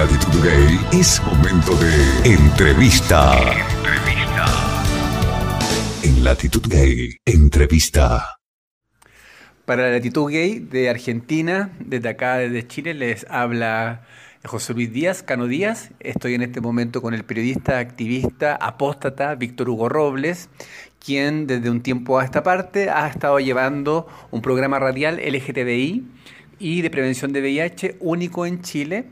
Latitud Gay es momento de entrevista. Entrevista. En Latitud Gay, entrevista. Para la Latitud Gay de Argentina, desde acá, desde Chile, les habla José Luis Díaz, Cano Díaz. Estoy en este momento con el periodista, activista, apóstata Víctor Hugo Robles, quien desde un tiempo a esta parte ha estado llevando un programa radial LGTBI y de prevención de VIH único en Chile.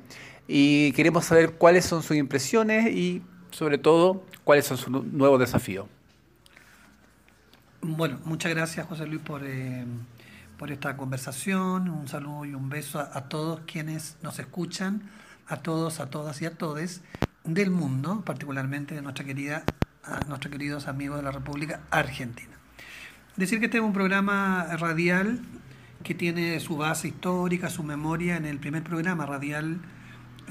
Y queremos saber cuáles son sus impresiones y, sobre todo, cuáles son sus nuevos desafíos. Bueno, muchas gracias, José Luis, por, eh, por esta conversación. Un saludo y un beso a, todos quienes nos escuchan, a todos, a todas y a todes del mundo, particularmente de nuestra querida, a nuestros queridos amigos de la República Argentina. Decir que este es un programa radial que tiene su base histórica, su memoria en el primer programa radial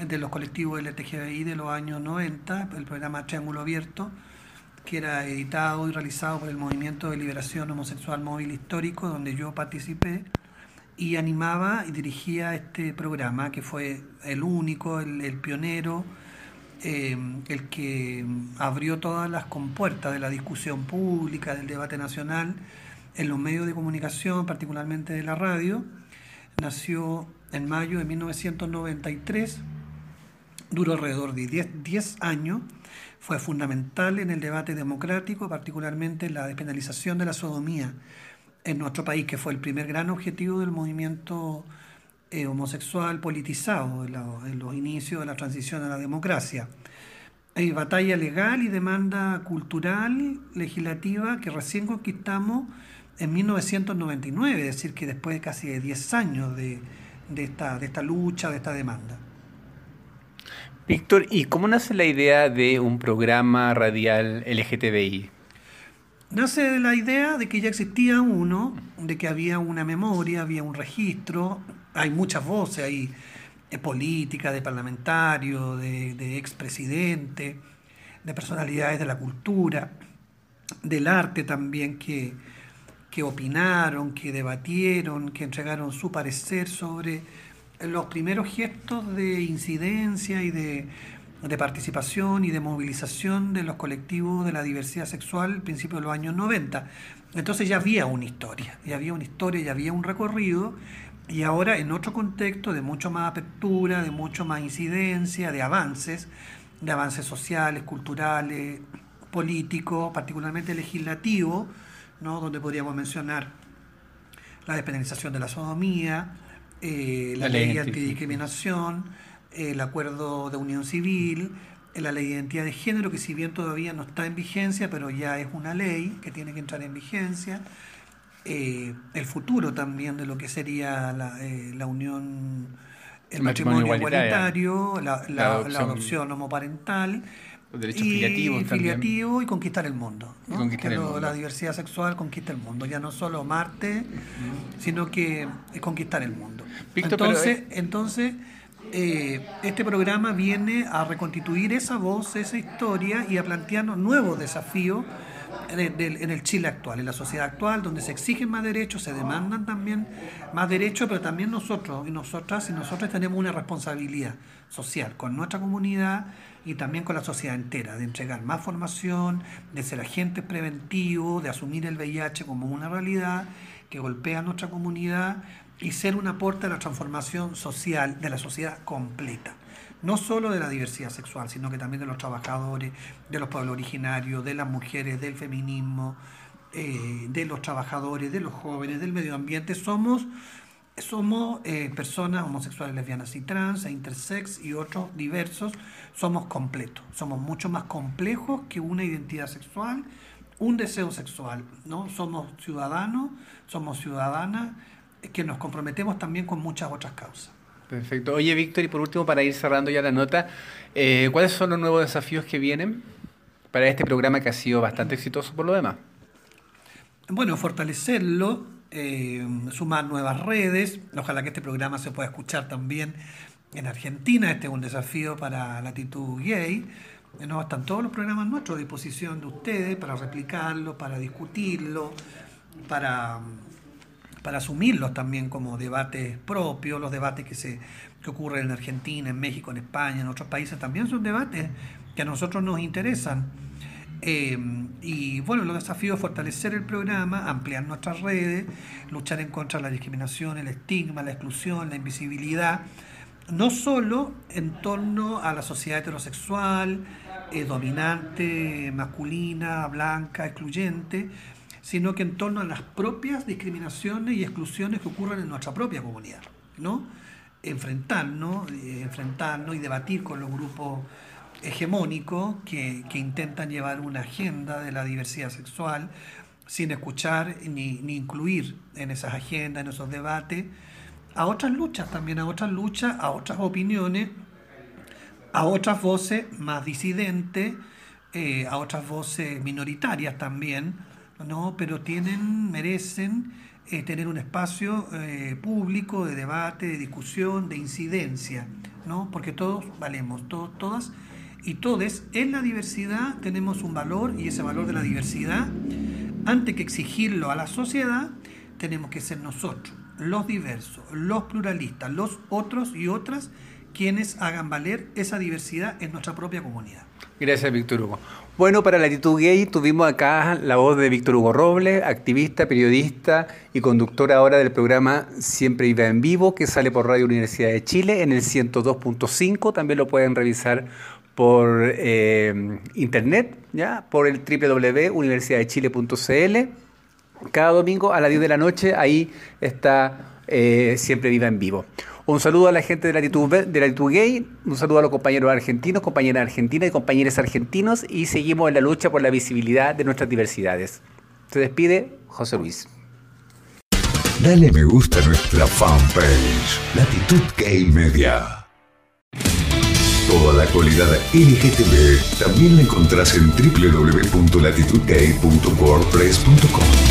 de los colectivos LTGBI de los años 90, el programa Triángulo Abierto, que era editado y realizado por el Movimiento de Liberación Homosexual Móvil Histórico, donde yo participé y animaba y dirigía este programa, que fue el único, el, pionero, eh, el que abrió todas las compuertas de la discusión pública, del debate nacional, en los medios de comunicación, particularmente de la radio. Nació en mayo de 1993 duró alrededor de 10, 10, años, fue fundamental en el debate democrático, particularmente en la despenalización de la sodomía en nuestro país, que fue el primer gran objetivo del movimiento eh, homosexual politizado en, los inicios de la transición a la democracia. Hay batalla legal y demanda cultural, legislativa, que recién conquistamos en 1999, es decir, que después de casi 10 años de, esta, de esta lucha, de esta demanda. Víctor, ¿y cómo nace la idea de un programa radial LGTBI? Nace de la idea de que ya existía uno, de que había una memoria, había un registro, hay muchas voces ahí, de política, de parlamentarios, de, de expresidentes, de personalidades de la cultura, del arte también, que, que opinaron, que debatieron, que entregaron su parecer sobre los primeros gestos de incidencia y de, de, participación y de movilización de los colectivos de la diversidad sexual al principio de los años 90. Entonces ya había una historia, ya había una historia, ya había un recorrido y ahora en otro contexto de mucho más apertura, de mucho más incidencia, de avances, de avances sociales, culturales, políticos, particularmente legislativos, ¿no? donde podríamos mencionar la despenalización de la sodomía, eh, la, la, ley, ley antidiscriminación, el acuerdo de unión civil, la ley de identidad de género, que si bien todavía no está en vigencia, pero ya es una ley que tiene que entrar en vigencia, eh, el futuro también de lo que sería la, eh, la unión, el, el matrimonio, matrimonio, igualitario, la, la, la, adopción, la, adopción, homoparental. Los derechos y filiativos, filiativo y conquistar el mundo. ¿no? Y conquistar que el lo, mundo. La diversidad sexual conquista el mundo, ya no solo Marte, uh-huh. sino que es conquistar el mundo. Víctor, entonces, pero, entonces eh, este programa viene a reconstituir esa voz, esa historia y a plantearnos nuevos desafíos en el, Chile actual, en la sociedad actual, donde se exigen más derechos, se demandan también más derechos, pero también nosotros y nosotras y nosotros tenemos una responsabilidad social con nuestra comunidad y también con la sociedad entera, de entregar más formación, de ser agentes preventivos, de asumir el VIH como una realidad que golpea nuestra comunidad y ser un aporte a la transformación social de la sociedad completa no solo de la diversidad sexual, sino que también de los trabajadores, de los pueblos originarios, de las mujeres, del feminismo, eh, de los trabajadores, de los jóvenes, del medio ambiente. Somos, somos eh, personas homosexuales, lesbianas y trans, e intersex y otros diversos. Somos completos, somos mucho más complejos que una identidad sexual, un deseo sexual. ¿no? Somos ciudadanos, somos ciudadanas que nos comprometemos también con muchas otras causas. Perfecto. Oye, Víctor, y por último, para ir cerrando ya la nota, eh, ¿cuáles son los nuevos desafíos que vienen para este programa que ha sido bastante exitoso por lo demás? Bueno, fortalecerlo, eh, sumar nuevas redes, ojalá que este programa se pueda escuchar también en Argentina, este es un desafío para Latitud Gay. No, están todos los programas nuestros a disposición de ustedes para replicarlo, para discutirlo, para para asumirlos también como debates propios, los debates que, se, que ocurren en Argentina, en México, en España, en otros países, también son debates que a nosotros nos interesan. Eh, y bueno, los desafíos es fortalecer el programa, ampliar nuestras redes, luchar en contra de la discriminación, el estigma, la exclusión, la invisibilidad, no solo en torno a la sociedad heterosexual, eh, dominante, masculina, blanca, excluyente, sino que en torno a las propias discriminaciones y exclusiones que ocurren en nuestra propia comunidad, ¿no? Enfrentarnos, eh, enfrentarnos y debatir con los grupos hegemónicos que, que, intentan llevar una agenda de la diversidad sexual sin escuchar ni, ni incluir en esas agendas, en esos debates, a otras luchas también, a otras luchas, a otras opiniones, a otras voces más disidentes, eh, a otras voces minoritarias también, ¿no? pero tienen, merecen eh, tener un espacio eh, público de debate, de discusión, de incidencia, ¿no? porque todos valemos, todos, todas y todos en la diversidad tenemos un valor y ese valor de la diversidad, antes que exigirlo a la sociedad, tenemos que ser nosotros, los diversos, los pluralistas, los otros y otras, quienes hagan valer esa diversidad en nuestra propia comunidad. Gracias, Víctor Hugo. Bueno, para Latitud Gay tuvimos acá la voz de Víctor Hugo Robles, activista, periodista y conductor ahora del programa Siempre Iba en Vivo, que sale por Radio Universidad de Chile en el 102.5. También lo pueden revisar por eh, internet, ¿ya? por el www.universidadechile.cl. Cada domingo a las 10 de la noche, ahí está eh, Siempre Viva en Vivo. Un saludo a la gente de Latitud, de Latitud Gay, un saludo a los compañeros argentinos, compañeras argentinas y compañeros argentinos y seguimos en la lucha por la visibilidad de nuestras diversidades. Se despide José Luis. Dale me gusta a nuestra fanpage, Latitud Gay Media. Toda la actualidad LGTB también la encontrás en www.latitudgay.wordpress.com.